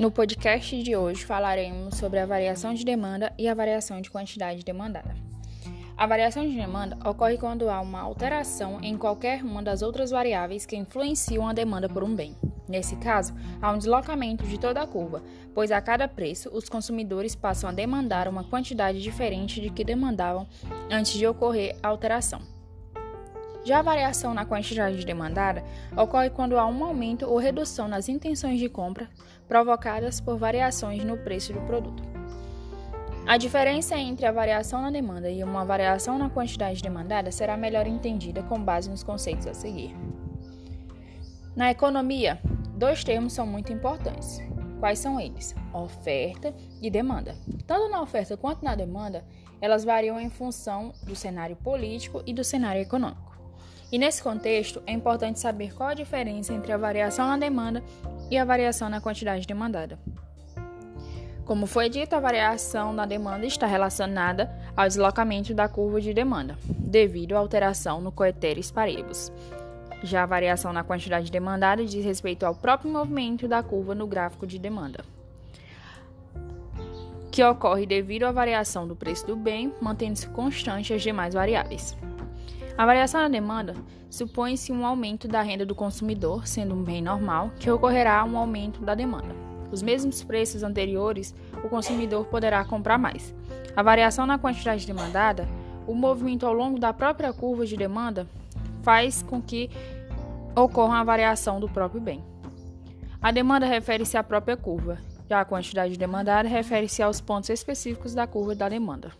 No podcast de hoje falaremos sobre a variação de demanda e a variação de quantidade demandada. A variação de demanda ocorre quando há uma alteração em qualquer uma das outras variáveis que influenciam a demanda por um bem. Nesse caso, há um deslocamento de toda a curva, pois a cada preço os consumidores passam a demandar uma quantidade diferente de que demandavam antes de ocorrer a alteração. Já a variação na quantidade demandada ocorre quando há um aumento ou redução nas intenções de compra provocadas por variações no preço do produto. A diferença entre a variação na demanda e uma variação na quantidade demandada será melhor entendida com base nos conceitos a seguir. Na economia, dois termos são muito importantes. Quais são eles? Oferta e demanda. Tanto na oferta quanto na demanda, elas variam em função do cenário político e do cenário econômico. E nesse contexto, é importante saber qual a diferença entre a variação na demanda e a variação na quantidade demandada. Como foi dito, a variação na demanda está relacionada ao deslocamento da curva de demanda, devido à alteração no coeteris paribus. Já a variação na quantidade demandada diz respeito ao próprio movimento da curva no gráfico de demanda, que ocorre devido à variação do preço do bem, mantendo-se constante as demais variáveis. A variação na demanda supõe-se um aumento da renda do consumidor, sendo um bem normal, que ocorrerá um aumento da demanda. Os mesmos preços anteriores, o consumidor poderá comprar mais. A variação na quantidade demandada, o movimento ao longo da própria curva de demanda, faz com que ocorra a variação do próprio bem. A demanda refere-se à própria curva, já a quantidade demandada refere-se aos pontos específicos da curva da demanda.